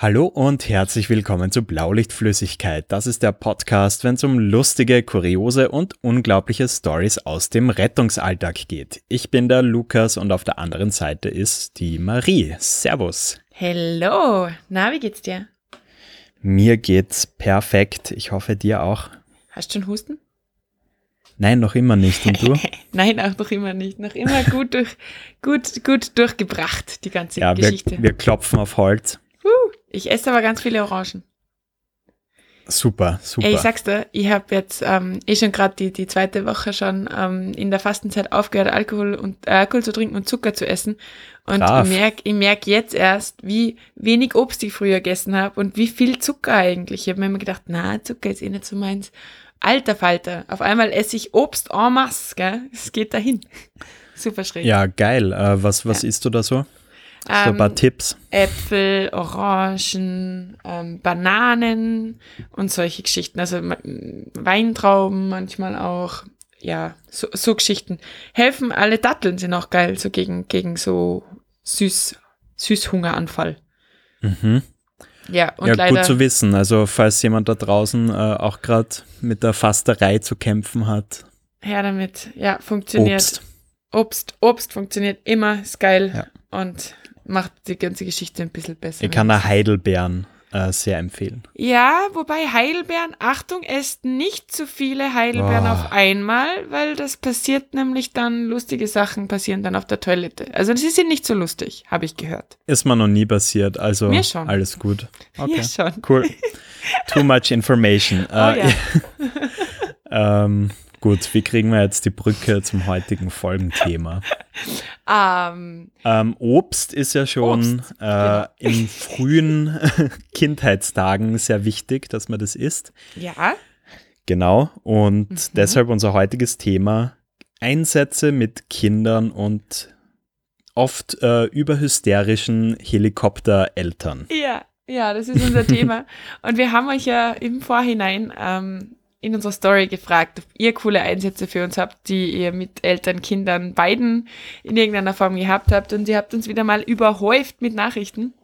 Hallo und herzlich willkommen zu Blaulichtflüssigkeit. Das ist der Podcast, wenn es um lustige, kuriose und unglaubliche Stories aus dem Rettungsalltag geht. Ich bin der Lukas und auf der anderen Seite ist die Marie. Servus. Hallo. Na, wie geht's dir? Mir geht's perfekt. Ich hoffe dir auch. Hast du schon Husten? Nein, noch immer nicht. Und du? Nein, auch noch immer nicht. Noch immer gut, durch, gut, gut durchgebracht, die ganze ja, Geschichte. Wir, wir klopfen auf Holz. Ich esse aber ganz viele Orangen. Super, super. Ey, ich sag's dir, ich habe jetzt ähm, eh schon gerade die, die zweite Woche schon ähm, in der Fastenzeit aufgehört, Alkohol und äh, Alkohol zu trinken und Zucker zu essen. Und Brav. ich merk, ich merk jetzt erst, wie wenig Obst ich früher gegessen habe und wie viel Zucker eigentlich. Ich habe mir immer gedacht, na, Zucker ist eh nicht so meins. Alter Falter, auf einmal esse ich Obst en masse, gell? Es geht dahin. Super schräg. Ja, geil. Äh, was was isst du da so? So ein paar Ähm, Tipps. Äpfel, Orangen, ähm, Bananen und solche Geschichten. Also Weintrauben manchmal auch. Ja, so, so Geschichten. Helfen alle Datteln sind auch geil, so gegen, gegen so süß, Süßhungeranfall. Mhm. Ja, und ja, leider. gut zu wissen. Also falls jemand da draußen äh, auch gerade mit der Fasterei zu kämpfen hat, Her damit. Ja, funktioniert. Obst. Obst, Obst funktioniert immer, ist geil Ja. und macht die ganze Geschichte ein bisschen besser. Ich kann da Heidelbeeren äh, sehr empfehlen. Ja, wobei Heidelbeeren, Achtung, esst nicht zu viele Heidelbeeren Oh. auf einmal, weil das passiert nämlich dann, lustige Sachen passieren dann auf der Toilette. Also sie sind nicht so lustig, habe ich gehört. Ist mir noch nie passiert, also Mir schon. alles gut. Okay, Mir schon. cool. Too much information. Oh, Äh, ja. ähm, gut, wie kriegen wir jetzt die Brücke zum heutigen Folgenthema? Ähm, Ähm, Obst ist ja schon Obst, äh, genau. in frühen Kindheitstagen sehr wichtig, dass man das isst. ja, Genau. Und Mhm. deshalb unser heutiges Thema: Einsätze mit Kindern und oft äh, überhysterischen Helikoptereltern. ja, ja, das ist unser Thema. Und wir haben euch ja im Vorhinein ähm, in unserer Story gefragt, ob ihr coole Einsätze für uns habt, die ihr mit Eltern, Kindern, beiden in irgendeiner Form gehabt habt. Und ihr habt uns wieder mal überhäuft mit Nachrichten.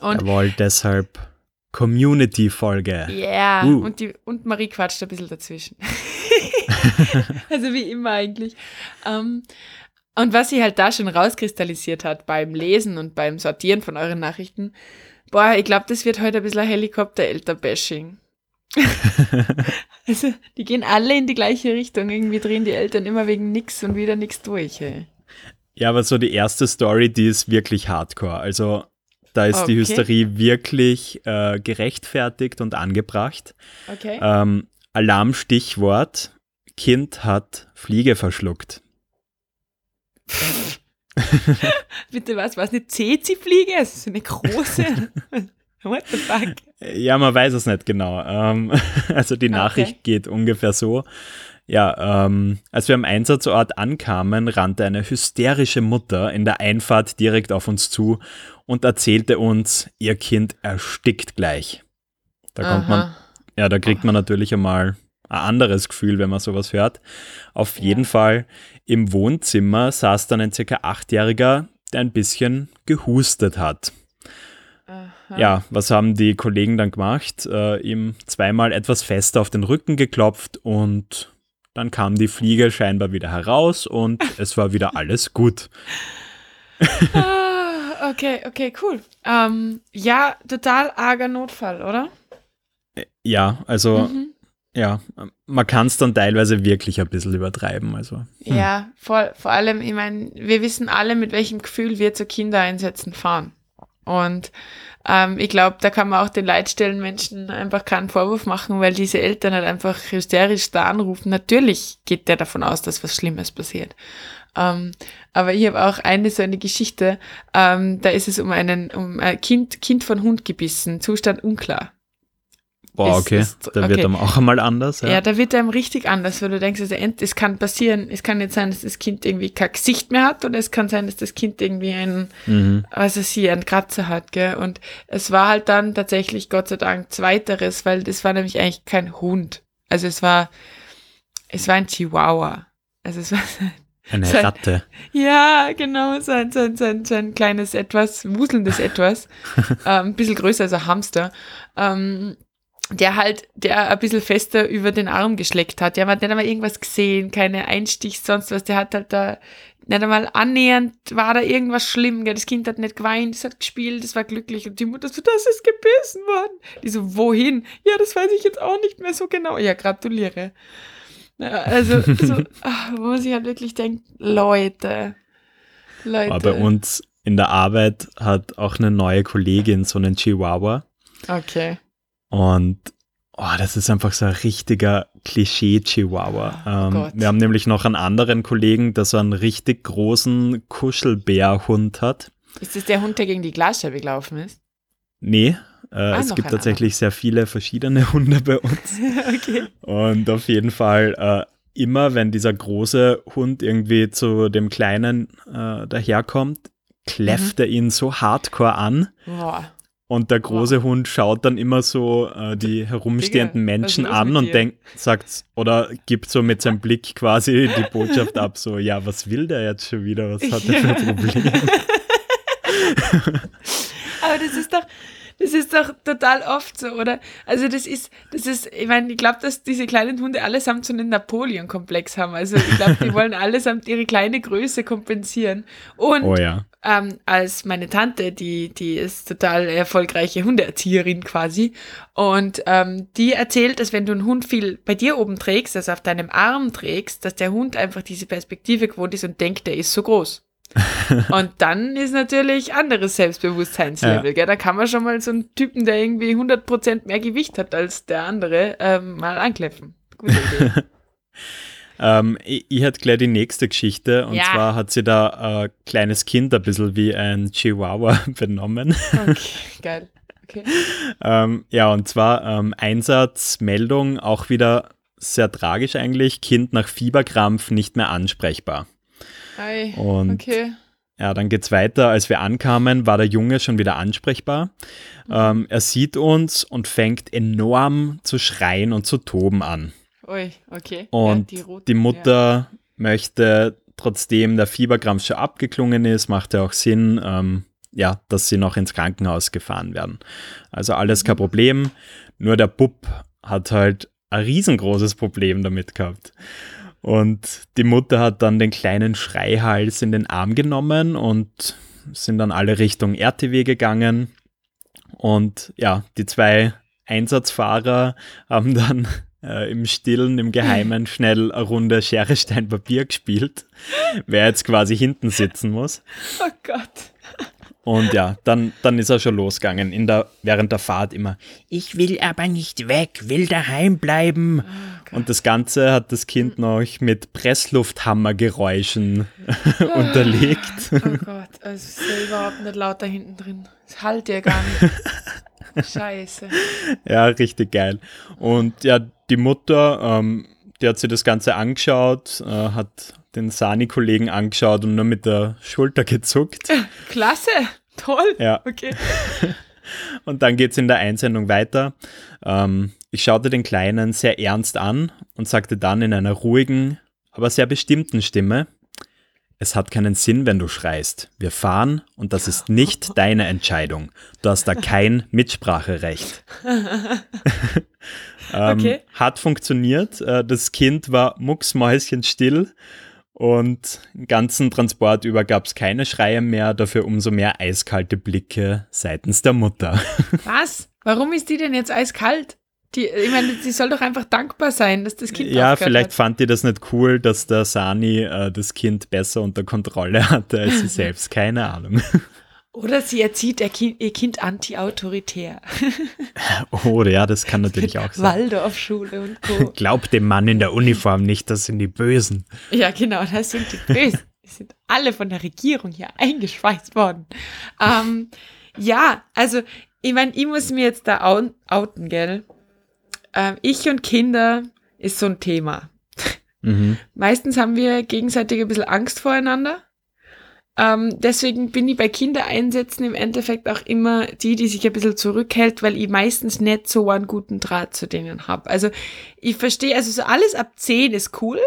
Und Jawohl, deshalb Community-Folge. Ja, Uh. und, die, und Marie quatscht ein bisschen dazwischen. also wie immer eigentlich. Ähm, und was sie halt da schon rauskristallisiert hat beim Lesen und beim Sortieren von euren Nachrichten, boah, ich glaube, das wird heute ein bisschen ein Helikopter-Elter-Bashing. also, die gehen alle in die gleiche Richtung. Irgendwie drehen die Eltern immer wegen nix und wieder nix durch. Ey. Ja, aber so die erste Story, die ist wirklich hardcore. Also da ist die Okay. Hysterie wirklich äh, gerechtfertigt und angebracht. Okay. Ähm, Alarmstichwort: Kind hat Fliege verschluckt. Bitte was? War es eine CC-Fliege? Es ist eine große. What the fuck? Ja, man weiß es nicht genau. Ähm, also die Okay. Nachricht geht ungefähr so. Ja, ähm, als wir am Einsatzort ankamen, rannte eine hysterische Mutter in der Einfahrt direkt auf uns zu und erzählte uns, ihr Kind erstickt gleich. Da kommt man, Aha. ja, da kriegt man natürlich einmal ein anderes Gefühl, wenn man sowas hört. Auf Ja. jeden Fall im Wohnzimmer saß dann ein circa Achtjähriger, der ein bisschen gehustet hat. Aha. Ja, was haben die Kollegen dann gemacht? Äh, ihm zweimal etwas fester auf den Rücken geklopft und dann kam die Fliege scheinbar wieder heraus und es war wieder alles gut. Ah, okay, okay, cool. Ähm, ja, total arger Notfall, oder? Ja, also Mhm. ja, man kann es dann teilweise wirklich ein bisschen übertreiben. Also hm. Ja, vor, vor allem, ich meine, wir wissen alle, mit welchem Gefühl wir zu Kindereinsätzen fahren. Und ähm, ich glaube, da kann man auch den Leitstellenmenschen einfach keinen Vorwurf machen, weil diese Eltern halt einfach hysterisch da anrufen. Natürlich geht der davon aus, dass was Schlimmes passiert. Ähm, aber ich habe auch eine so eine Geschichte, ähm, da ist es um einen, um ein Kind, Kind von Hund gebissen, Zustand unklar. Boah, okay, ist- da wird okay. dann auch einmal anders. Ja, Ja. da wird einem richtig anders, weil du denkst, also es kann passieren, es kann nicht sein, dass das Kind irgendwie kein Gesicht mehr hat oder es kann sein, dass das Kind irgendwie einen, Mhm. also sie einen Kratzer hat, gell? Und es war halt dann tatsächlich Gott sei Dank zweiteres, weil das war nämlich eigentlich kein Hund. Also es war, es war ein Chihuahua. Also es war Eine Sein- Ratte. Ja, genau, so ein, so ein, so ein, so ein kleines Etwas, wuselndes Etwas, ähm, ein bisschen größer als ein Hamster, ähm, der halt, der ein bisschen fester über den Arm geschleckt hat. Der hat nicht einmal irgendwas gesehen, keine Einstich, sonst was. Der hat halt da nicht einmal annähernd, war da irgendwas schlimm. Gell? Das Kind hat nicht geweint, es hat gespielt, es war glücklich. Und die Mutter so, das ist gebissen worden. Die so, wohin? Ja, das weiß ich jetzt auch nicht mehr so genau. Ja, gratuliere. Also, so, ach, wo man sich halt wirklich denkt, Leute, Leute. Aber bei uns in der Arbeit hat auch eine neue Kollegin so einen Chihuahua. Okay. Und oh, das ist einfach so ein richtiger Klischee-Chihuahua. Oh ähm, wir haben nämlich noch einen anderen Kollegen, der so einen richtig großen Kuschelbärhund hat. Ist das der Hund, der gegen die Glasscheibe gelaufen ist? Nee, äh, Ah, es gibt tatsächlich sehr viele verschiedene Hunde bei uns. okay. Und auf jeden Fall äh, immer, wenn dieser große Hund irgendwie zu dem kleinen äh, daherkommt, kläfft Mhm. er ihn so hardcore an. Boah. Und der große Hund schaut dann immer so äh, die herumstehenden Digga, Menschen an und denkt, sagt oder gibt so mit seinem Blick quasi die Botschaft ab, so, ja, was will der jetzt schon wieder? Was hat er für ein Problem? Aber das ist doch, das ist doch total oft so, oder? Also das ist, das ist, ich meine, ich glaube, dass diese kleinen Hunde allesamt so einen Napoleon-Komplex haben. Also ich glaube, die wollen allesamt ihre kleine Größe kompensieren. Und Oh ja. ähm, als meine Tante, die, die ist total erfolgreiche Hundeerzieherin quasi. Und ähm, die erzählt, dass wenn du einen Hund viel bei dir oben trägst, also auf deinem Arm trägst, dass der Hund einfach diese Perspektive gewohnt ist und denkt, der ist so groß. und dann ist natürlich anderes Selbstbewusstseinslevel. Ja. Gell? Da kann man schon mal so einen Typen, der irgendwie 100% mehr Gewicht hat als der andere, ähm, mal ankläffen. Gute Idee. Ähm, ich, ich hätte gleich die nächste Geschichte und Ja. zwar hat sie da ein kleines Kind ein bisschen wie ein Chihuahua benommen. Okay, geil. Okay. ähm, ja, und zwar ähm, Einsatzmeldung, auch wieder sehr tragisch eigentlich, Kind nach Fieberkrampf nicht mehr ansprechbar. Ei, Und okay. Ja, dann geht's weiter. Als wir ankamen, war der Junge schon wieder ansprechbar. Ähm, er sieht uns und fängt enorm zu schreien und zu toben an. Ui, okay. Und Ja, roten, die Mutter möchte, trotzdem der Fieberkrampf schon abgeklungen ist, macht ja auch Sinn, ähm, ja, dass sie noch ins Krankenhaus gefahren werden. Also alles kein Problem. Nur der Bub hat halt ein riesengroßes Problem damit gehabt. Und die Mutter hat dann den kleinen Schreihals in den Arm genommen und sind dann alle Richtung RTW gegangen. Und ja, die zwei Einsatzfahrer haben dann äh, im Stillen, im Geheimen schnell eine Runde Schere, Stein, Papier gespielt, wer jetzt quasi hinten sitzen muss. Oh Gott. Und ja, dann, dann ist er schon losgegangen, in der, während der Fahrt immer, ich will aber nicht weg, will daheim bleiben. Und das Ganze hat das Kind noch mit Presslufthammergeräuschen unterlegt. Oh Gott, also es ist ja überhaupt nicht laut da hinten drin. Das halt ja gar nicht. Scheiße. Ja, richtig geil. Und ja, die Mutter, ähm, die hat sich das Ganze angeschaut, äh, hat den Sani-Kollegen angeschaut und nur mit der Schulter gezuckt. Klasse. Toll. Ja. Okay. Und dann geht's in der Einsendung weiter. Ähm, ich schaute den Kleinen sehr ernst an und sagte dann in einer ruhigen, aber sehr bestimmten Stimme, es hat keinen Sinn, wenn du schreist. Wir fahren und das ist nicht deine Entscheidung. Du hast da kein Mitspracherecht. ähm, Okay. Hat funktioniert. Äh, Das Kind war mucksmäuschenstill und den ganzen Transport über gab es keine Schreie mehr, dafür umso mehr eiskalte Blicke seitens der Mutter. Was? Warum ist die denn jetzt eiskalt? Die, ich meine, sie soll doch einfach dankbar sein, dass das Kind Ja, vielleicht hat. fand die das nicht cool, dass der Sani äh, das Kind besser unter Kontrolle hatte als sie selbst. Keine Ahnung. Oder sie erzieht ihr Kind, ihr kind anti-autoritär. Oh ja, das kann natürlich auch sein. Waldorfschule und Co. Glaubt dem Mann in der Uniform nicht, das sind die Bösen. Ja, genau, das sind die Bösen. Die sind alle von der Regierung hier eingeschweißt worden. Ähm, ja, also, ich meine, ich muss mir jetzt da outen, gell? Ähm, ich und Kinder ist so ein Thema. Mhm. Meistens haben wir gegenseitig ein bisschen Angst voreinander. Ähm, deswegen bin ich bei Kindereinsätzen im Endeffekt auch immer die, die sich ein bisschen zurückhält, weil ich meistens nicht so einen guten Draht zu denen habe. Also ich verstehe, also so alles ab 10 ist cool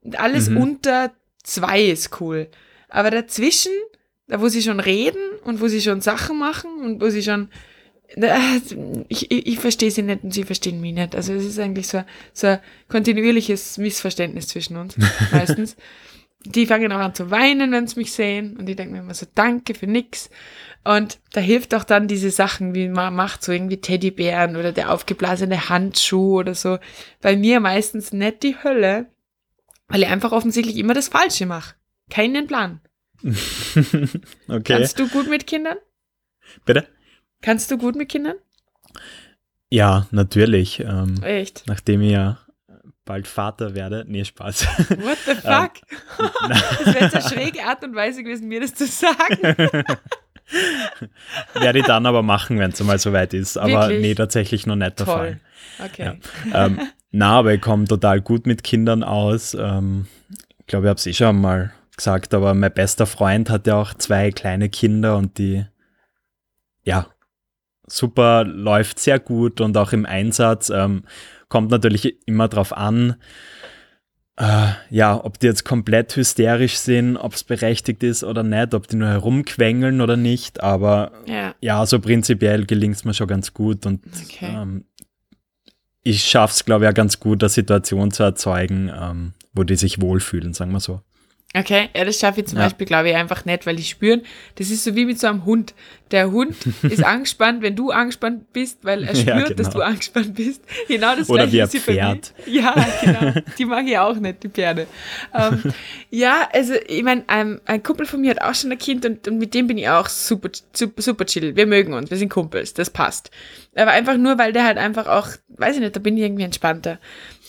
und alles Mhm. unter zwei ist cool. Aber dazwischen, da wo sie schon reden und wo sie schon Sachen machen und wo sie schon ich, ich, ich verstehe sie nicht und sie verstehen mich nicht. Also es ist eigentlich so, so ein kontinuierliches Missverständnis zwischen uns meistens. Die fangen auch an zu weinen, wenn sie mich sehen und ich denke mir immer so, danke für nix. Und da hilft auch dann diese Sachen, wie man macht, so irgendwie Teddybären oder der aufgeblasene Handschuh oder so. Bei mir meistens nicht die Hölle, weil ich einfach offensichtlich immer das Falsche mache. Keinen Plan. okay. Kannst du gut mit Kindern? Bitte? Kannst du gut mit Kindern? Ja, natürlich. Ähm, Echt? Nachdem ich ja bald Vater werde. Nee, Spaß. What the fuck? Ähm, das wäre jetzt eine schräge Art und Weise gewesen, mir das zu sagen. Werde ich dann aber machen, wenn es mal soweit ist. Aber Wirklich? nee, tatsächlich noch nicht der Toll. Fall. Okay. Ja. Ähm, na, aber ich komme total gut mit Kindern aus. Ähm, ich glaube, ich habe es eh schon mal gesagt, aber mein bester Freund hat ja auch zwei kleine Kinder und die, ja, super, läuft sehr gut und auch im Einsatz. Ähm, kommt natürlich immer drauf an, äh, ja, ob die jetzt komplett hysterisch sind, ob es berechtigt ist oder nicht, ob die nur herumquengeln oder nicht. Aber ja, ja so prinzipiell gelingt es mir schon ganz gut und okay. ähm, ich schaffe es, glaube ich, auch ganz gut, eine Situation zu erzeugen, ähm, wo die sich wohlfühlen, sagen wir so. Okay, ja, das schaffe ich zum ja. Beispiel, glaube ich, einfach nicht, weil ich spüren, das ist so wie mit so einem Hund. Der Hund ist angespannt, wenn du angespannt bist, weil er spürt, ja, genau. dass du angespannt bist. Genau das Oder gleiche wie ein Pferd. Ja, genau. Die mag ich auch nicht, die Pferde. Ähm, ja, also ich meine, ein, ein, Kumpel von mir hat auch schon ein Kind und, und mit dem bin ich auch super, super, super chill. Wir mögen uns, wir sind Kumpels, das passt. Aber einfach nur, weil der halt einfach auch, weiß ich nicht, da bin ich irgendwie entspannter.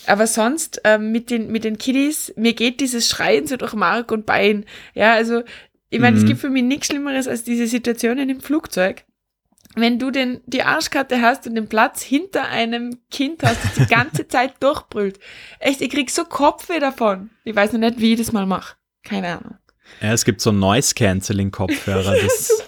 Aber sonst ähm, mit, den, mit den Kiddies, mir geht dieses Schreien so durch Mark und Bein. Ja, also ich meine, mhm. es gibt für mich nichts Schlimmeres als diese Situationen im Flugzeug. Wenn du den, die Arschkarte hast und den Platz hinter einem Kind hast, das die ganze Zeit durchbrüllt. Echt, ich krieg so Kopfweh davon. Ich weiß noch nicht, wie ich das mal mache. Keine Ahnung. Ja, es gibt so Noise-Canceling-Kopfhörer. Das.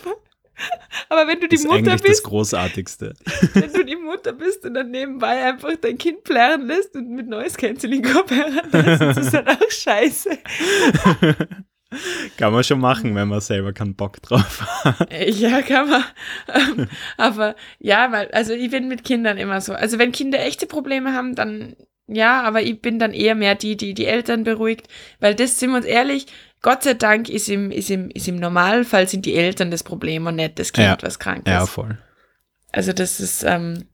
Aber wenn du die das Mutter eigentlich bist. das Großartigste. Wenn du die Mutter bist und dann nebenbei einfach dein Kind plärren lässt und mit Noise Cancelling Kopfhörern das ist dann auch scheiße. Kann man schon machen, wenn man selber keinen Bock drauf hat. Ja, kann man. Ähm, aber ja, weil, also ich bin mit Kindern immer so. Also wenn Kinder echte Probleme haben, dann ja, aber ich bin dann eher mehr die, die die Eltern beruhigt, weil das, sind wir uns ehrlich, Gott sei Dank ist im, ist im, ist im Normalfall sind die Eltern das Problem und nicht das Kind, ja. was krank ist. Ja, voll. Also das ist, ähm,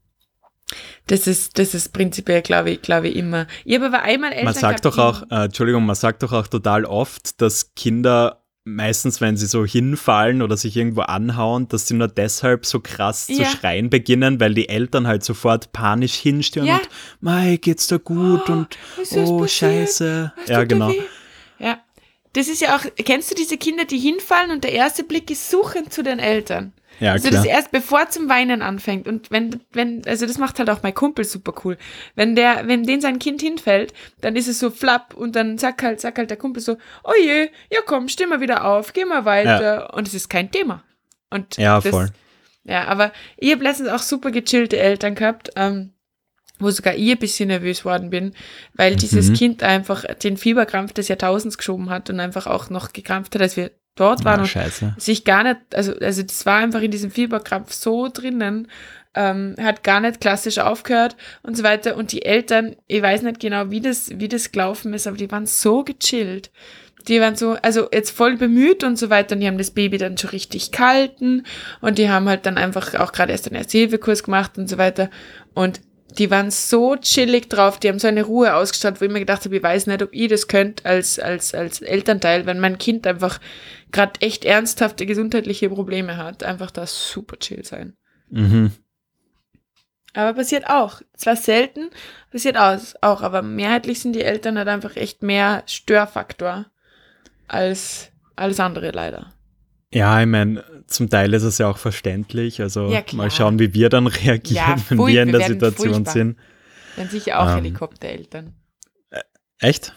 das ist, das ist prinzipiell, glaube ich, glaube ich, immer. Ich habe aber einmal Eltern Man sagt doch auch, äh, Entschuldigung, man sagt doch auch total oft, dass Kinder meistens, wenn sie so hinfallen oder sich irgendwo anhauen, dass sie nur deshalb so krass ja. zu schreien beginnen, weil die Eltern halt sofort panisch hinstehen ja. und Mai, geht's da gut oh, und oh, scheiße. ja, genau. Ja, das ist ja auch, kennst du diese Kinder, die hinfallen und der erste Blick ist suchend zu den Eltern? Ja, also klar. das erst bevor zum Weinen anfängt und wenn wenn also das macht halt auch mein Kumpel super cool. Wenn der wenn den sein Kind hinfällt, dann ist es so flapp und dann sagt halt sagt halt der Kumpel so, "Oh je, ja komm, steh mal wieder auf, geh mal weiter." Ja. Und es ist kein Thema. Und Ja, das, voll. Ja, aber ich habe letztens auch super gechillte Eltern gehabt. Ähm, wo sogar ich ein bisschen nervös worden bin, weil mhm. dieses Kind einfach den Fieberkrampf des Jahrtausends geschoben hat und einfach auch noch gekrampft hat, als wir dort waren oh, und sich gar nicht, also, also das war einfach in diesem Fieberkrampf so drinnen, ähm, hat gar nicht klassisch aufgehört und so weiter. Und die Eltern, ich weiß nicht genau, wie das, wie das gelaufen ist, aber die waren so gechillt. Die waren so, also jetzt voll bemüht und so weiter und die haben das Baby dann schon richtig gehalten und die haben halt dann einfach auch gerade erst einen Ersthilfekurs gemacht und so weiter. Und die waren so chillig drauf, die haben so eine Ruhe ausgestrahlt, wo ich mir gedacht habe, ich weiß nicht, ob ihr das könnt als, als, als Elternteil, wenn mein Kind einfach gerade echt ernsthafte gesundheitliche Probleme hat, einfach da super chill sein. Mhm. Aber passiert auch. Zwar selten, passiert auch, aber mehrheitlich sind die Eltern halt einfach echt mehr Störfaktor als alles andere leider. Ja, ich meine, zum Teil ist es ja auch verständlich. Also ja, mal schauen, wie wir dann reagieren, ja, wenn wir in der Situation furchtbar. sind. Dann sicher auch ähm, Helikoptereltern. Äh, echt?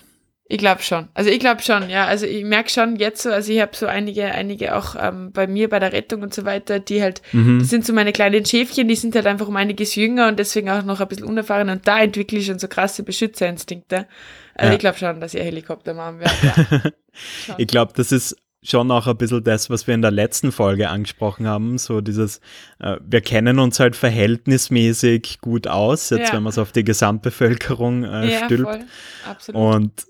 Ich glaube schon. Also ich glaube schon, ja. Also ich merke schon jetzt so, also ich habe so einige, einige auch ähm, bei mir bei der Rettung und so weiter, die halt, Mhm. das sind so meine kleinen Schäfchen, die sind halt einfach um einiges jünger und deswegen auch noch ein bisschen unerfahren und da entwickle ich schon so krasse Beschützerinstinkte. Also Ja. ich glaube schon, dass ihr Helikoptermann werdet. Ja. Ich glaube, das ist schon auch ein bisschen das, was wir in der letzten Folge angesprochen haben. So dieses, äh, wir kennen uns halt verhältnismäßig gut aus, jetzt Ja. wenn man es auf die Gesamtbevölkerung äh, ja, stülpt. voll. Absolut. Und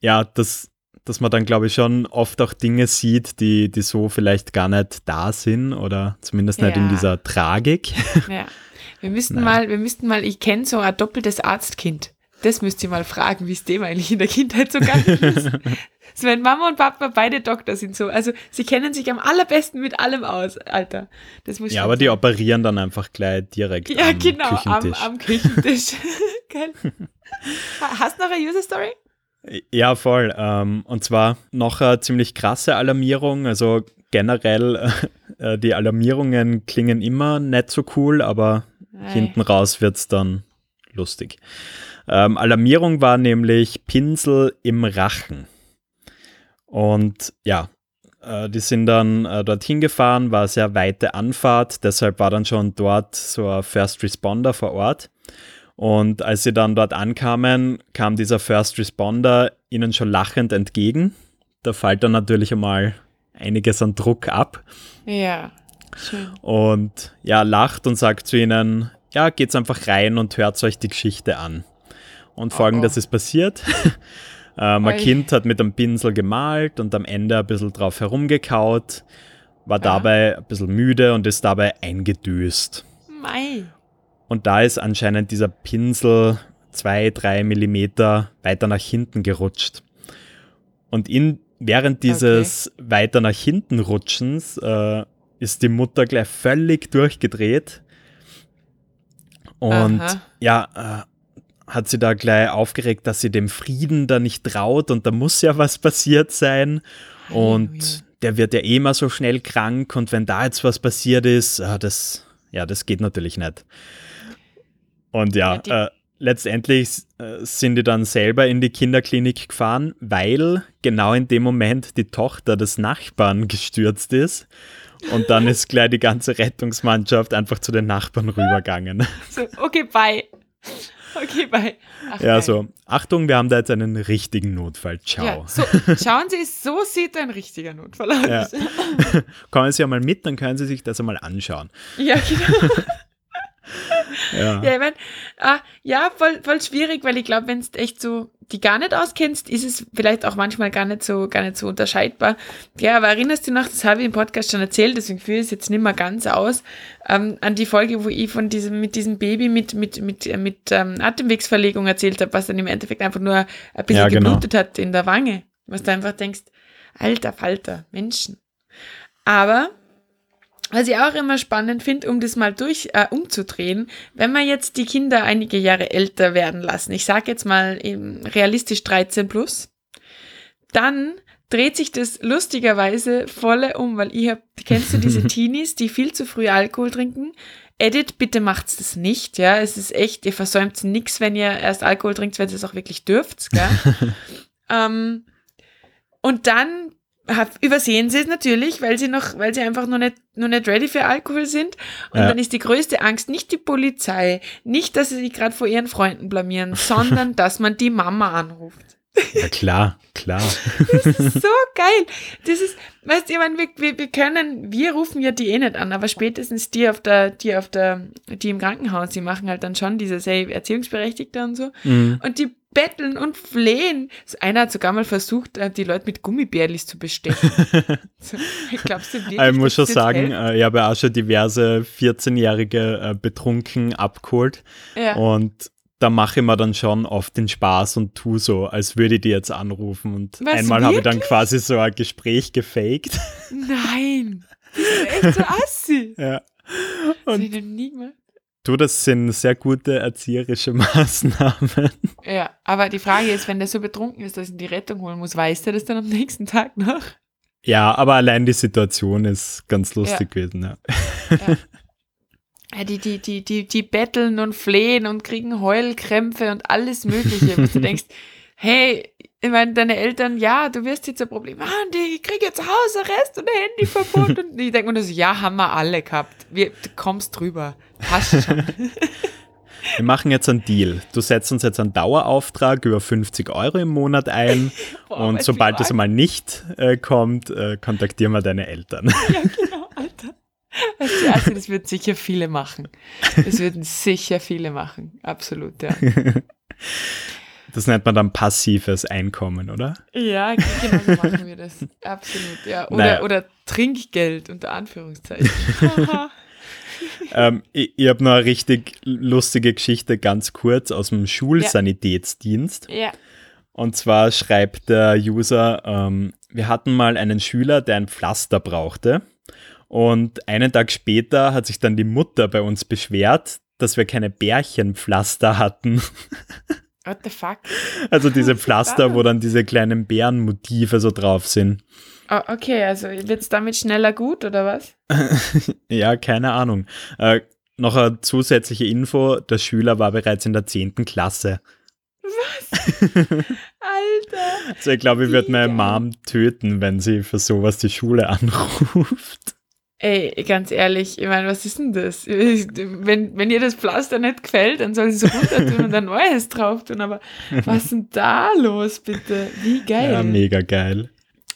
ja, das, dass man dann, glaube ich, schon oft auch Dinge sieht, die, die so vielleicht gar nicht da sind oder zumindest nicht in Ja. dieser Tragik. Ja. Wir müssten Nein. mal, wir müssten mal, ich kenne so ein doppeltes Arztkind. Das müsst ihr mal fragen, wie es dem eigentlich in der Kindheit so gegangen ist. so, wenn Mama und Papa beide Doktor sind, so, also sie kennen sich am allerbesten mit allem aus, Alter. Das muss Ja, aber die sein. operieren dann einfach gleich direkt Ja, am genau, am, Küchentisch. am Küchentisch. Geil. Ha- Hast du noch eine User Story? Ja, voll. Ähm, und zwar noch eine ziemlich krasse Alarmierung. Also generell, äh, die Alarmierungen klingen immer nicht so cool, aber hinten raus wird es dann lustig. Ähm, Alarmierung war nämlich Pinsel im Rachen. Und ja, äh, die sind dann äh, dorthin gefahren, war sehr weite Anfahrt, deshalb war dann schon dort so ein First Responder vor Ort. Und als sie dann dort ankamen, kam dieser First Responder ihnen schon lachend entgegen. Da fällt dann natürlich einmal einiges an Druck ab Ja, schön. und ja, lacht und sagt zu ihnen, ja, geht's einfach rein und hört euch die Geschichte an. Und folgendes oh. ist passiert. äh, mein Ui. Kind hat mit einem Pinsel gemalt und am Ende ein bisschen drauf herumgekaut, war dabei ein bisschen müde und ist dabei eingedüst. Mei. Und da ist anscheinend dieser Pinsel zwei, drei Millimeter weiter nach hinten gerutscht. Und in, während dieses weiter nach hinten Rutschens äh, ist die Mutter gleich völlig durchgedreht. Und Aha. ja, äh, hat sie da gleich aufgeregt, dass sie dem Frieden da nicht traut und da muss ja was passiert sein. Halleluja. Und der wird ja eh mal so schnell krank und wenn da jetzt was passiert ist, ah, das, ja, das geht natürlich nicht. Und ja, Ja, äh, letztendlich äh, sind die dann selber in die Kinderklinik gefahren, weil genau in dem Moment die Tochter des Nachbarn gestürzt ist. Und dann ist gleich die ganze Rettungsmannschaft einfach zu den Nachbarn rübergegangen. So, okay, bye. Okay, bye. Ach, Ja, geil. so, Achtung, wir haben da jetzt einen richtigen Notfall. Ciao. Ja, so, schauen Sie, so sieht ein richtiger Notfall aus. Ja. Kommen Sie ja mal mit, dann können Sie sich das einmal anschauen. Ja, genau. Ja. Ja, ich mein, ah, ja voll, voll schwierig, weil ich glaube, wenn du echt so die gar nicht auskennst, ist es vielleicht auch manchmal gar nicht so, gar nicht so unterscheidbar. Ja, aber erinnerst du dich noch, das habe ich im Podcast schon erzählt, deswegen führe ich es jetzt nicht mehr ganz aus, ähm, an die Folge, wo ich von diesem, mit diesem Baby mit, mit, mit, äh, mit ähm, Atemwegsverlegung erzählt habe, was dann im Endeffekt einfach nur ein bisschen Ja, genau. geblutet hat in der Wange. Was du einfach denkst, alter Falter, Menschen. Aber was ich auch immer spannend finde, um das mal durch äh, umzudrehen, wenn wir jetzt die Kinder einige Jahre älter werden lassen, ich sage jetzt mal realistisch 13 plus, dann dreht sich das lustigerweise volle um, weil ich hab, kennst du diese Teenies, die viel zu früh Alkohol trinken? Edit, bitte macht's das nicht, ja. Es ist echt, ihr versäumt nix, wenn ihr erst Alkohol trinkt, wenn ihr es auch wirklich dürft, gell? ähm, und dann übersehen sie es natürlich, weil sie noch, weil sie einfach noch nicht, noch nicht ready für Alkohol sind. Und Ja. dann ist die größte Angst nicht die Polizei, nicht, dass sie sich gerade vor ihren Freunden blamieren, sondern dass man die Mama anruft. ja, klar, klar. Das ist so geil. Das ist, weißt du, ich meine, wir, wir, wir können, wir rufen ja die eh nicht an, aber spätestens die auf der, die auf der, die im Krankenhaus, die machen halt dann schon dieses, hey, Erziehungsberechtigte und so. Mhm. Und die betteln und flehen. Einer hat sogar mal versucht, äh, die Leute mit Gummibärlis zu bestechen. so, glaubst du wirklich, Ich muss schon das sagen, jetzt äh, ich habe ja auch schon diverse 14-Jährige äh, betrunken abgeholt. Ja. Und da mache ich mir dann schon oft den Spaß und tu so, als würde ich die jetzt anrufen. Und Was, einmal habe ich dann quasi so ein Gespräch gefaked. Nein. Die sind echt so assi. ja. Das hab ich Und noch nie gemacht. Du, das sind sehr gute erzieherische Maßnahmen. Ja, aber die Frage ist, wenn der so betrunken ist, dass ich ihn die Rettung holen muss, weiß der das dann am nächsten Tag noch? Ja, aber allein die Situation ist ganz lustig gewesen. Ja. Ja, die, die, die, die, die betteln und flehen und kriegen Heulkrämpfe und alles Mögliche, wo du denkst, hey, ich meine, deine Eltern, ja, du wirst jetzt ein Problem haben, die kriegen jetzt Hausarrest und Handyverbot. und ich denke mir so, ja, haben wir alle gehabt. Wir, du kommst drüber. Passt schon. Wir machen jetzt einen Deal. Du setzt uns jetzt einen Dauerauftrag über 50 Euro im Monat ein Boah, und sobald das einmal nicht äh, kommt, äh, kontaktieren wir deine Eltern. Ja, genau, Alter. Also das wird sicher viele machen. Das würden sicher viele machen. Absolut, ja. Das nennt man dann passives Einkommen, oder? Ja, genau so machen wir das. Absolut, ja. Oder, naja. oder Trinkgeld unter Anführungszeichen. ähm, ich ich habe noch eine richtig lustige Geschichte, ganz kurz, aus dem Schulsanitätsdienst. Ja. Und zwar schreibt der User, ähm, wir hatten mal einen Schüler, der ein Pflaster brauchte. Und einen Tag später hat sich dann die Mutter bei uns beschwert, dass wir keine Bärchenpflaster hatten. What the fuck? Also diese Pflaster, wo dann diese kleinen Bärenmotive so drauf sind. Oh, okay, also wird es damit schneller gut oder was? ja, keine Ahnung. Äh, noch eine zusätzliche Info: Der Schüler war bereits in der 10. Klasse. Was? Alter! Also, ich glaube, ich würde meine Mom töten, wenn sie für sowas die Schule anruft. Ey, ganz ehrlich, ich meine, was ist denn das? Wenn, wenn ihr das Pflaster nicht gefällt, dann soll sie es runter tun und ein neues drauf tun. Aber was ist denn da los, bitte? Wie geil. Ja, mega geil.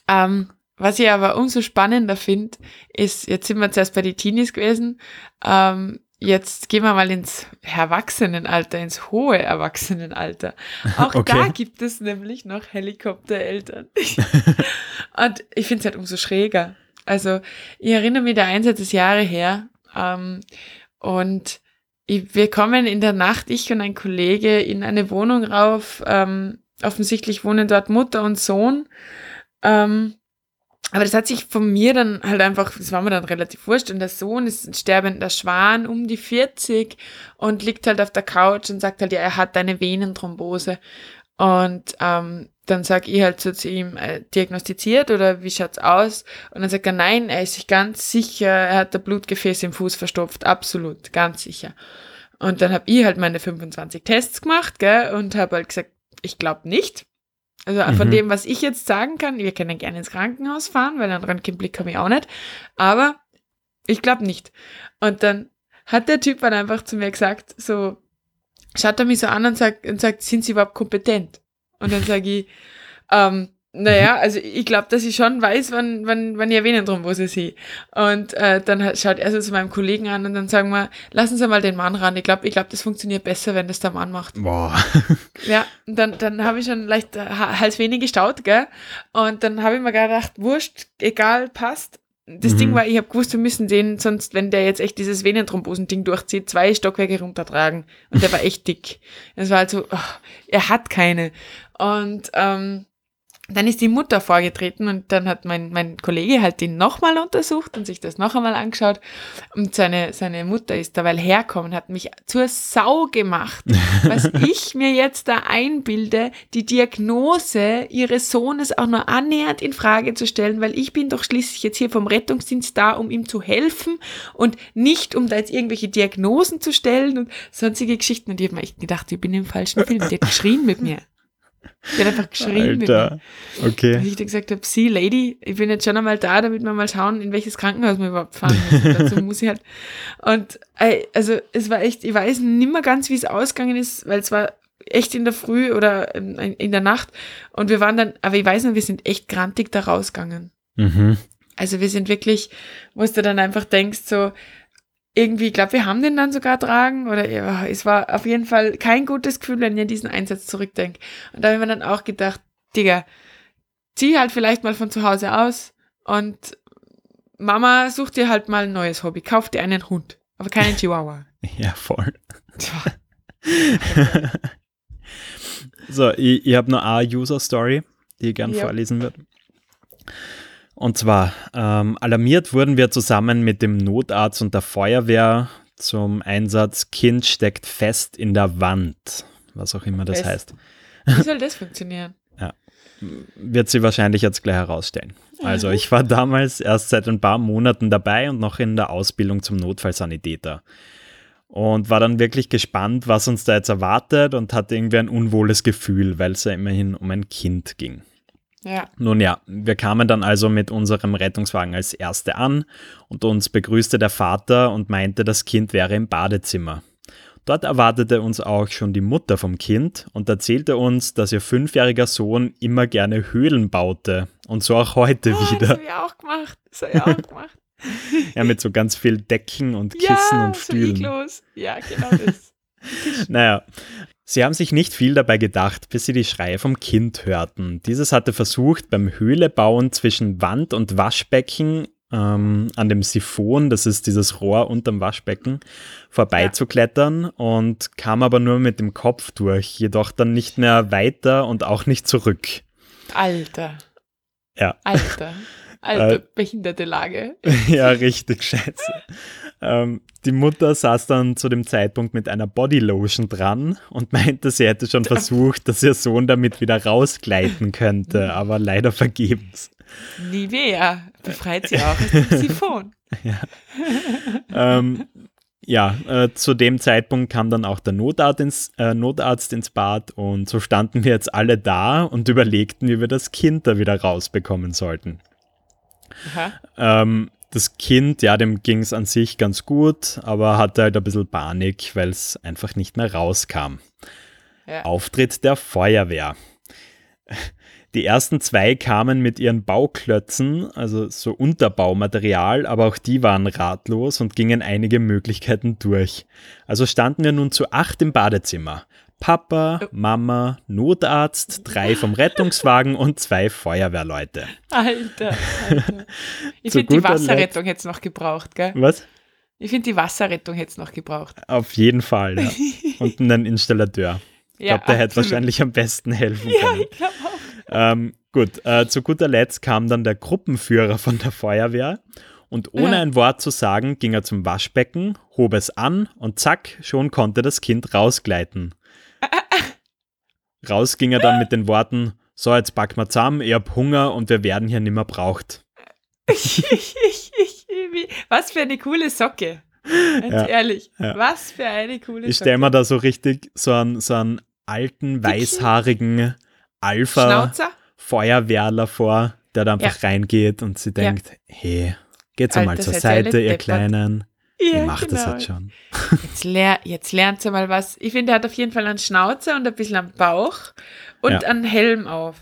Ähm, was ich aber umso spannender finde, ist, jetzt sind wir zuerst bei den Teenies gewesen, ähm, jetzt gehen wir mal ins Erwachsenenalter, ins hohe Erwachsenenalter. Auch okay. da gibt es nämlich noch Helikoptereltern. und ich finde es halt umso schräger. Also ich erinnere mich, der Einsatz ist Jahre her ähm, und ich, wir kommen in der Nacht, ich und ein Kollege, in eine Wohnung rauf. Ähm, offensichtlich wohnen dort Mutter und Sohn. Ähm, aber das hat sich von mir dann halt einfach, das war mir dann relativ wurscht. Und der Sohn ist ein sterbender Schwan, um die 40 und liegt halt auf der Couch und sagt halt, ja, er hat eine Venenthrombose. Und ähm, dann sag ich halt so zu ihm, äh, diagnostiziert oder wie schaut's aus? Und dann sagt er, nein, er ist sich ganz sicher, er hat ein Blutgefäß im Fuß verstopft, absolut, ganz sicher. Und dann habe ich halt meine 25 Tests gemacht, gell, und habe halt gesagt, ich glaube nicht. Also mhm. von dem, was ich jetzt sagen kann, wir können gerne ins Krankenhaus fahren, weil einen Röntgenblick habe ich auch nicht, aber ich glaube nicht. Und dann hat der Typ dann einfach zu mir gesagt, so, schaut er mich so an und sagt, und sagt sind Sie überhaupt kompetent? Und dann sage ich, ähm, naja, also ich glaube, dass ich schon weiß, wann, wann, wann ich Venenthrombose sehe. Und äh, dann schaut er so zu meinem Kollegen an und dann sagen wir, lassen Sie mal den Mann ran. Ich glaube, ich glaub, das funktioniert besser, wenn das der Mann macht. Boah. Ja, und dann, dann habe ich schon leicht äh, Hals wenig gestaut, gell? Und dann habe ich mir gedacht, wurscht, egal, passt. Das mhm. Ding war, ich habe gewusst, wir müssen den, sonst, wenn der jetzt echt dieses Venenthrombosen-Ding durchzieht, zwei Stockwerke runtertragen. Und der war echt dick. Es war halt so, oh, er hat keine. Und ähm, dann ist die Mutter vorgetreten und dann hat mein, mein Kollege halt den nochmal untersucht und sich das noch einmal angeschaut. Und seine, seine Mutter ist dabei herkommen, hat mich zur Sau gemacht, was ich mir jetzt da einbilde, die Diagnose ihres Sohnes auch nur annähernd in Frage zu stellen, weil ich bin doch schließlich jetzt hier vom Rettungsdienst da, um ihm zu helfen und nicht, um da jetzt irgendwelche Diagnosen zu stellen und sonstige Geschichten. Und ich habe mir echt gedacht, ich bin im falschen Film. Die hat geschrien mit mir. Die hat einfach geschrien. Alter. Okay. Und ich gesagt habe, sie, Lady, ich bin jetzt schon einmal da, damit wir mal schauen, in welches Krankenhaus wir überhaupt fahren müssen. Dazu muss ich halt. Und also es war echt, ich weiß nicht mehr ganz, wie es ausgegangen ist, weil es war echt in der Früh oder in der Nacht. Und wir waren dann, aber ich weiß noch, wir sind echt grantig da rausgegangen. Mhm. Also wir sind wirklich, wo du dann einfach denkst, so, irgendwie, ich glaube, wir haben den dann sogar tragen oder ja, es war auf jeden Fall kein gutes Gefühl, wenn ich an diesen Einsatz zurückdenke. Und da habe ich mir dann auch gedacht, Digga, zieh halt vielleicht mal von zu Hause aus und Mama sucht dir halt mal ein neues Hobby, kauf dir einen Hund, aber keinen Chihuahua. ja, voll. so, ich, ich habe noch eine User-Story, die ich gerne ja. vorlesen würde. Und zwar, ähm, alarmiert wurden wir zusammen mit dem Notarzt und der Feuerwehr zum Einsatz Kind steckt fest in der Wand, was auch immer das fest. heißt. Wie soll das funktionieren? ja, wird sie wahrscheinlich jetzt gleich herausstellen. Also ich war damals erst seit ein paar Monaten dabei und noch in der Ausbildung zum Notfallsanitäter. und war dann wirklich gespannt, was uns da jetzt erwartet und hatte irgendwie ein unwohles Gefühl, weil es ja immerhin um ein Kind ging. Ja. Nun ja, wir kamen dann also mit unserem Rettungswagen als Erste an und uns begrüßte der Vater und meinte, das Kind wäre im Badezimmer. Dort erwartete uns auch schon die Mutter vom Kind und erzählte uns, dass ihr fünfjähriger Sohn immer gerne Höhlen baute und so auch heute Oh, wieder. Das habe ich auch gemacht. Das habe ich auch gemacht. Ja, mit so ganz viel Decken und Kissen ja, und so Stühlen. Iglos. Ja, genau das. Naja, sie haben sich nicht viel dabei gedacht, bis sie die Schreie vom Kind hörten. Dieses hatte versucht, beim Höhlebauen zwischen Wand und Waschbecken ähm, an dem Siphon, das ist dieses Rohr unterm Waschbecken, vorbeizuklettern und kam aber nur mit dem Kopf durch, jedoch dann nicht mehr weiter und auch nicht zurück. Alter. Ja. Alter. Alter, Äh, behinderte Lage. ja, richtig scheiße. Ähm, die Mutter saß dann zu dem Zeitpunkt mit einer Bodylotion dran und meinte, sie hätte schon versucht, dass ihr Sohn damit wieder rausgleiten könnte, aber leider vergebens. Nivea befreit sie auch aus dem Siphon. Ähm, ja, äh, zu dem Zeitpunkt kam dann auch der Notarzt ins, äh, Notarzt ins Bad und so standen wir jetzt alle da und überlegten, wie wir das Kind da wieder rausbekommen sollten. Aha. Ähm, das Kind, ja, dem ging es an sich ganz gut, aber hatte halt ein bisschen Panik, weil es einfach nicht mehr rauskam. Ja. Auftritt der Feuerwehr. Die ersten zwei kamen mit ihren Bauklötzen, also so Unterbaumaterial, aber auch die waren ratlos und gingen einige Möglichkeiten durch. Also standen wir nun zu acht im Badezimmer. Papa, Mama, Notarzt, drei vom Rettungswagen und zwei Feuerwehrleute. Alter, Alter. Ich finde, die Wasserrettung hätte es noch gebraucht, gell? Was? Ich finde, die Wasserrettung hätte es noch gebraucht. Auf jeden Fall, ja. Und einen Installateur. Ich glaube, der hätte wahrscheinlich am besten helfen Ja, können. ich glaube auch. Ähm, gut, äh, zu guter Letzt kam dann der Gruppenführer von der Feuerwehr und ohne Ja. ein Wort zu sagen, ging er zum Waschbecken, hob es an und zack, schon konnte das Kind rausgleiten. Raus ging er dann mit den Worten, so jetzt pack mal zusammen, ich hab Hunger und wir werden hier nimmer braucht. Was für eine coole Socke. Ganz Ja, ehrlich. ja. Was für eine coole Ich Socke. stelle mir da so richtig so einen, so einen alten, weißhaarigen Alpha Schnauzer? Feuerwehrler vor, der da einfach reingeht und sie denkt, hey, geht's einmal zur Seite, ihr. Kleinen. Ja, ihr macht das genau. halt schon. Jetzt, ler jetzt lernt sie mal was. Ich finde, er hat auf jeden Fall einen Schnauzer und ein bisschen am Bauch und Ja. einen Helm auf.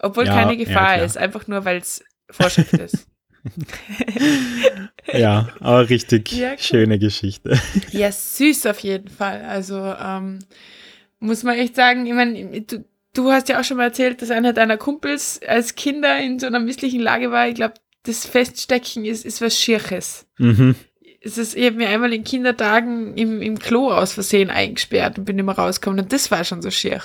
Obwohl Ja, keine ja, Gefahr klar. ist, einfach nur, weil es Vorschrift ist. Ja, aber richtig Ja, schöne Geschichte. Ja, süß auf jeden Fall. Also ähm, muss man echt sagen, ich meine, du, du hast ja auch schon mal erzählt, dass einer deiner Kumpels als Kinder in so einer misslichen Lage war. Ich glaube, das Feststecken ist, ist was Schierches. Mhm. Es ist, ich habe mir einmal in Kindertagen im, im Klo aus Versehen eingesperrt und bin immer rausgekommen und das war schon so schier.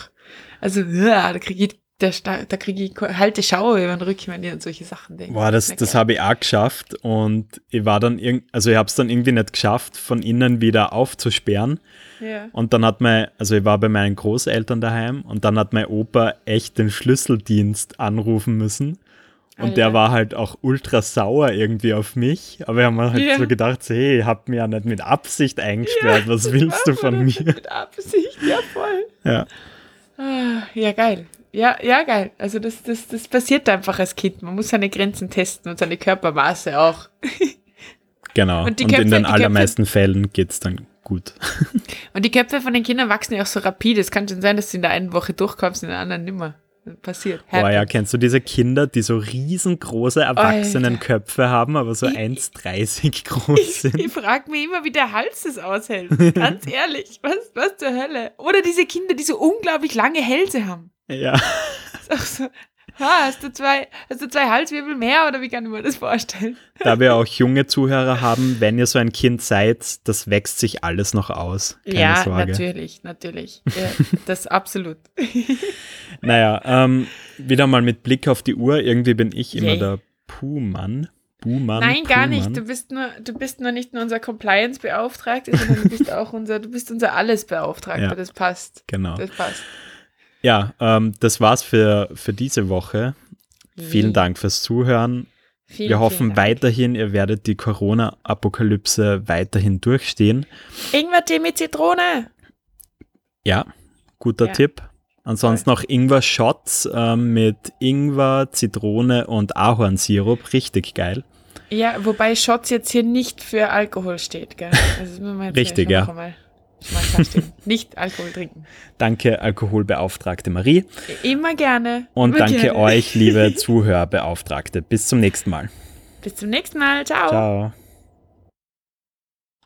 Also, ja, da kriege ich, da, da kriege ich halte Schauer über den Rücken, wenn ich an solche Sachen denke. Boah, das, das habe ich auch geschafft und ich war dann irgend, also ich habe es dann irgendwie nicht geschafft, von innen wieder aufzusperren. Ja. Und dann hat mein, also ich war bei meinen Großeltern daheim und dann hat mein Opa echt den Schlüsseldienst anrufen müssen. Und der war halt auch ultra sauer irgendwie auf mich. Aber wir haben halt Ja. so gedacht, hey, habt mir ja nicht mit Absicht eingesperrt. Was willst du von mir? Mit Absicht, ja voll. Ja. Ah, Ja, geil. Ja, ja, geil. Also das, das, das passiert einfach als Kind. Man muss seine Grenzen testen und seine Körpermaße auch. Genau. Und Und, die in Köpfe- den die Köpfe- allermeisten Fällen geht es dann gut. Und die Köpfe von den Kindern wachsen ja auch so rapide. Es kann schon sein, dass du in der einen Woche durchkommst, in der anderen nimmer. Passiert. Boah, ja, Happens. kennst du diese Kinder, die so riesengroße erwachsenen Alter. Köpfe haben, aber so Ich- 1,30 groß sind? Ich frage mich immer, wie der Hals das aushält. Ganz ehrlich. Was, was zur Hölle? Oder diese Kinder, die so unglaublich lange Hälse haben. Ja. So. Ha, hast du zwei, hast du zwei Halswirbel mehr oder wie kann ich mir das vorstellen? Da wir auch junge Zuhörer haben, wenn ihr so ein Kind seid, das wächst sich alles noch aus. Keine ja, Sorge. natürlich, natürlich. Ja, das absolut. Naja, ähm, wieder mal mit Blick auf die Uhr. Irgendwie bin ich immer Yay. der Puhmann. Buhmann. Nein, gar Puhmann. nicht. Du bist nur, du bist nur nicht nur unser Compliance-Beauftragter, sondern du bist auch unser, du bist unser Alles-Beauftragter. Ja. Das passt. Genau. Das passt. Ja, ähm, das war's für, für diese Woche. Vielen Yay. Dank fürs Zuhören. Vielen, Wir hoffen vielen weiterhin, ihr werdet die Corona-Apokalypse weiterhin durchstehen. Ingwer-Tee mit Zitrone. Ja, guter Ja. Tipp. Ansonsten noch Ingwer-Shots ähm, mit Ingwer, Zitrone und Ahornsirup. Richtig geil. Ja, wobei Shots jetzt hier nicht für Alkohol steht, gell? Also Richtig, ja. mal nicht Alkohol trinken. Danke, Alkoholbeauftragte Marie. Immer gerne. Und Immer danke gerne. euch, liebe Zuhörbeauftragte. Bis zum nächsten Mal. Bis zum nächsten Mal. Ciao. Ciao.